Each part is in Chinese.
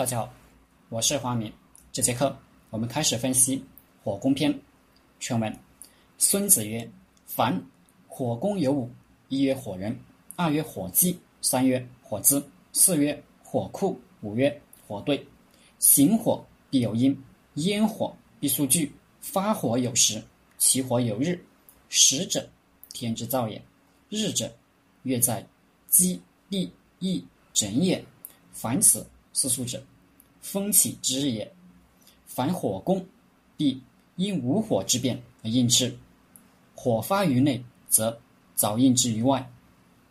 大家好，我是华明。这节课我们开始分析《火攻篇》全文。孙子曰：“凡火攻有五：一曰火人，二曰火鸡，三曰火资，四曰火库，五曰火堆。行火必有因，烟火必速聚。发火有时，起火有日。时者，天之造也；日者，月在积地亦整也。凡此四数者，风起之日也。凡火攻，必因无火之变而应之。火发于内，则早应之于外；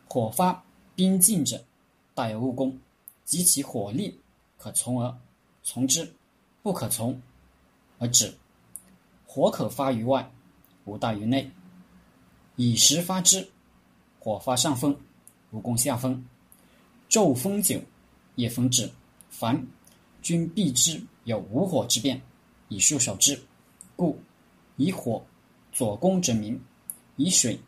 火发兵进者，大有误攻。及其火力可从而从之，不可从而止。火可发于外，无大于内。以时发之，火发上风，无攻下风。昼风久，夜风止。凡君必之有无火之变，以束守之。故以火左攻者明，以水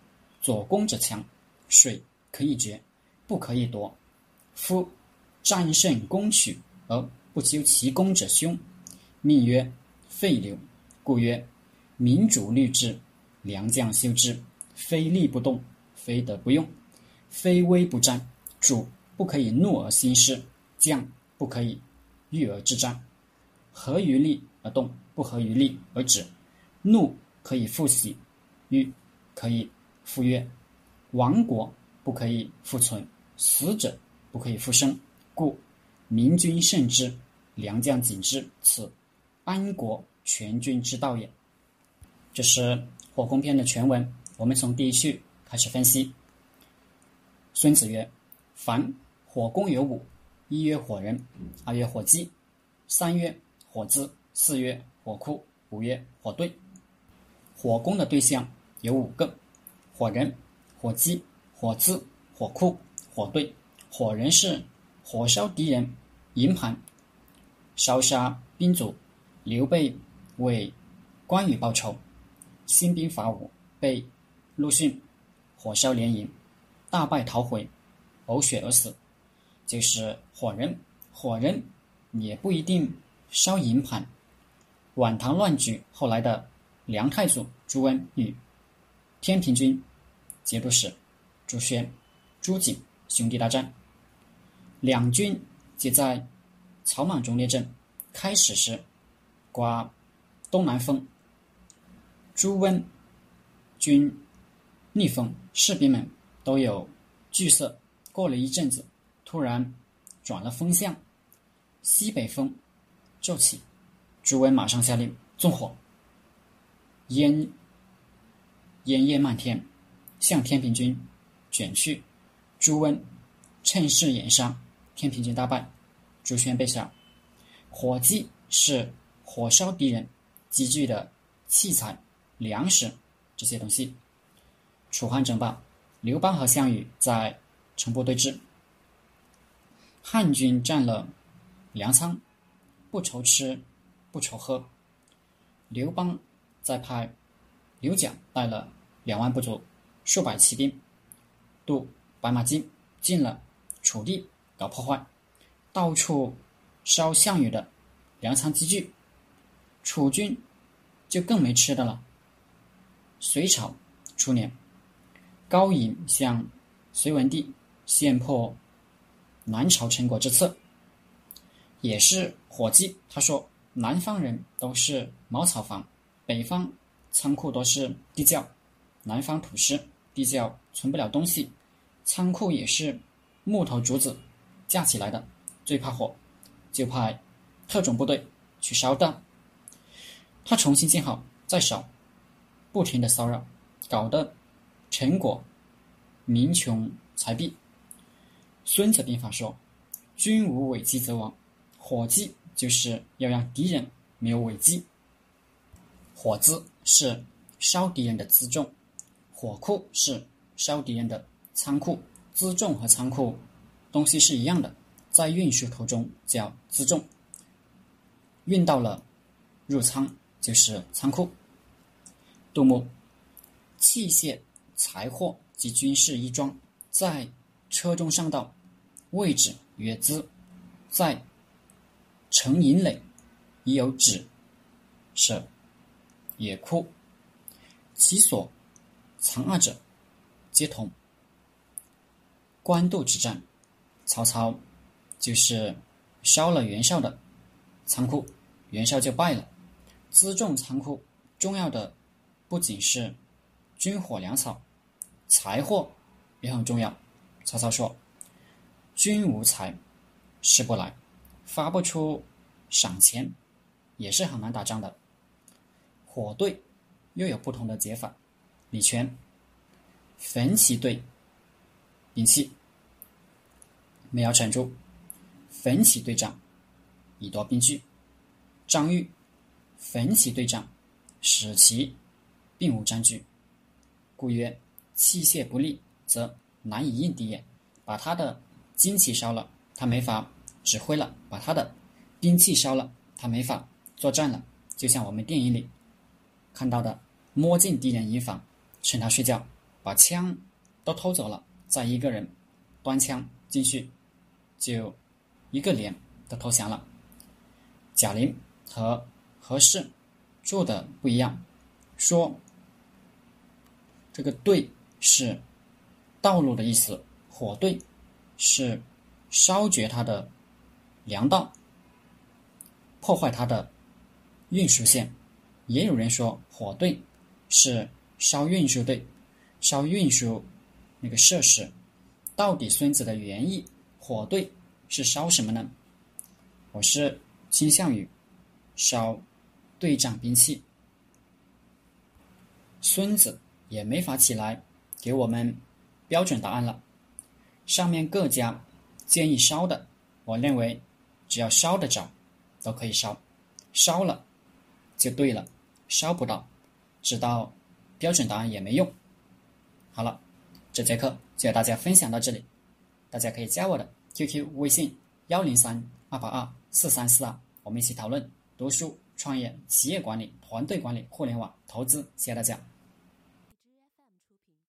左攻者强。水可以决，不可以夺。夫战胜攻取而不究其功者凶，命曰废流。故曰：民主虑之，良将修之。非力不动，非德不用，非威不战。主不可以怒而兴师，将不可以御而制战。合于利而动，不合于利而止。怒可以复喜，欲可以复悦。亡国不可以复存，死者不可以复生。故明君慎之，良将谨之，此安国全军之道也。这是《火攻篇》的全文。我们从第一句开始分析。孙子曰：“凡火攻有五：一曰火人，二曰火鸡，三曰火资，四曰火库，五曰火队。火攻的对象有五个：火人、火鸡、火资、火库、火队。火人是火烧敌人营盘，烧杀兵卒。刘备为关羽报仇，兴兵伐吴，被。”陆逊火烧连营，大败逃回，呕血而死，就是火人。火人也不一定烧营盘。晚唐乱局后来的梁太祖朱温与天平军节度使朱宣、朱景兄弟大战，两军皆在草莽中列阵。开始时刮东南风，朱温军。逆风，士兵们都有惧色。过了一阵子，突然转了风向，西北风骤起。朱温马上下令纵火，烟烟叶漫天，向天平军卷去。朱温趁势掩杀，天平军大败，朱宣被杀。火计是火烧敌人积聚的器材、粮食这些东西。楚汉争霸，刘邦和项羽在城濮对峙。汉军占了粮仓，不愁吃，不愁喝。刘邦再派刘蒋带了两万部族、数百骑兵渡白马津，进了楚地搞破坏，到处烧项羽的粮仓积聚，楚军就更没吃的了。隋朝初年。高颖向隋文帝献破南朝陈国之策，也是火鸡。他说：“南方人都是茅草房，北方仓库都是地窖。南方土湿，地窖存不了东西，仓库也是木头竹子架起来的，最怕火，就派特种部队去烧的。他重新建好再烧，不停的骚扰，搞得。”陈国民穷财弊。孙子兵法说：“军无危机则亡。”火计就是要让敌人没有危机。火资是烧敌人的辎重，火库是烧敌人的仓库。辎重和仓库东西是一样的，在运输途中叫辎重，运到了入仓就是仓库。杜牧器械。财货及军事衣装在车中上道，位置曰资，在成营垒，亦有止，舍也哭。其所藏二者，皆同。官渡之战，曹操就是烧了袁绍的仓库，袁绍就败了。辎重仓库重要的不仅是军火粮草，财货也很重要。曹操说：“军无才，食不来，发不出赏钱，也是很难打仗的。”火队又有不同的解法。李全焚其队。兵器，没有撑住，焚起对仗，以夺兵据。张玉焚起对仗，使其并无占据，故曰：器械不利，则难以应敌也。把他的旌旗烧了，他没法指挥了；把他的兵器烧了，他没法作战了。就像我们电影里看到的，摸进敌人营房，趁他睡觉，把枪都偷走了。再一个人端枪进去，就一个连都投降了。贾玲和何氏做的不一样，说这个“对”是道路的意思，火队是烧绝他的粮道，破坏他的运输线。也有人说火队是烧运输队，烧运输。那个设施，到底孙子的原意火队是烧什么呢？我是倾向于烧对仗兵器。孙子也没法起来给我们标准答案了。上面各家建议烧的，我认为只要烧得着都可以烧，烧了就对了，烧不到知道标准答案也没用。好了。这节课就和大家分享到这里，大家可以加我的 QQ 微信幺零三二八二四三四二，我们一起讨论读书、创业、企业管理、团队管理、互联网投资。谢谢大家。